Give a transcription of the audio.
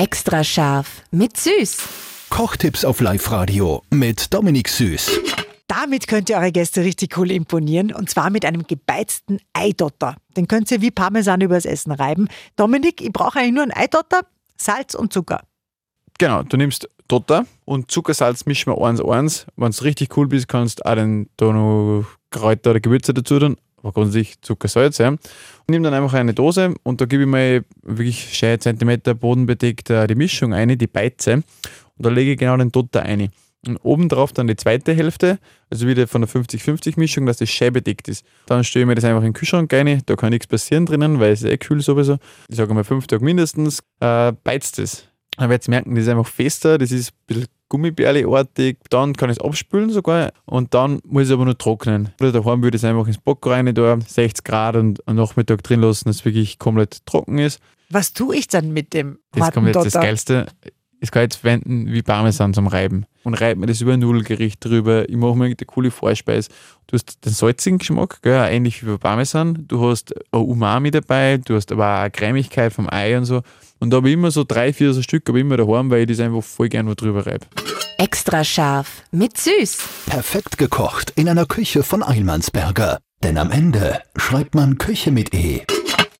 Extra scharf mit Süß. Kochtipps auf Live-Radio mit Dominik Süß. Damit könnt ihr eure Gäste richtig cool imponieren und zwar mit einem gebeizten Eidotter. Den könnt ihr wie Parmesan übers Essen reiben. Dominik, ich brauche eigentlich nur einen Eidotter, Salz und Zucker. Genau, du nimmst Dotter und Zuckersalz mischen wir eins eins. Wenn du richtig cool bist, kannst du auch den, da noch Kräuter oder Gewürze dazu tun, aber grundsätzlich Zucker, Salz. Ja. Und nimm dann einfach eine Dose und da gebe ich mal wirklich schön Zentimeter bodenbedeckt äh, die Mischung ein, die Beize. Und da lege ich genau den Dotter ein. Und obendrauf dann die zweite Hälfte, also wieder von der 50-50-Mischung, dass das schön bedeckt ist. Dann stelle ich mir das einfach in den Kühlschrank rein, da kann nichts passieren drinnen, weil es eh kühl sowieso. Ich sage mal fünf Tage mindestens, äh, beizt es. Dann werdet ihr merken, das ist einfach fester, das ist ein bisschen Gummibärleartig. Dann kann ich es abspülen sogar und dann muss ich aber nur trocknen. Oder daheim würde ich es einfach ins Bock rein, da 60 Grad und am Nachmittag drin lassen, dass es wirklich komplett trocken ist. Was tue ich dann mit dem Das kommt jetzt das? Geilste. Ich kann jetzt verwenden wie Parmesan zum Reiben. Und reibe mir das über ein Nudelgericht drüber. Ich mache mir eine coole Vorspeise. Du hast den salzigen Geschmack, gell, ähnlich wie bei Parmesan. Du hast ein Umami dabei, du hast aber auch eine Cremigkeit vom Ei und so. Und da habe ich immer so drei, vier so Stück, aber immer daheim, weil ich das einfach voll gerne drüber reibe. Extra scharf mit Süß. Perfekt gekocht in einer Küche von Eilmannsberger. Denn am Ende schreibt man Küche mit E.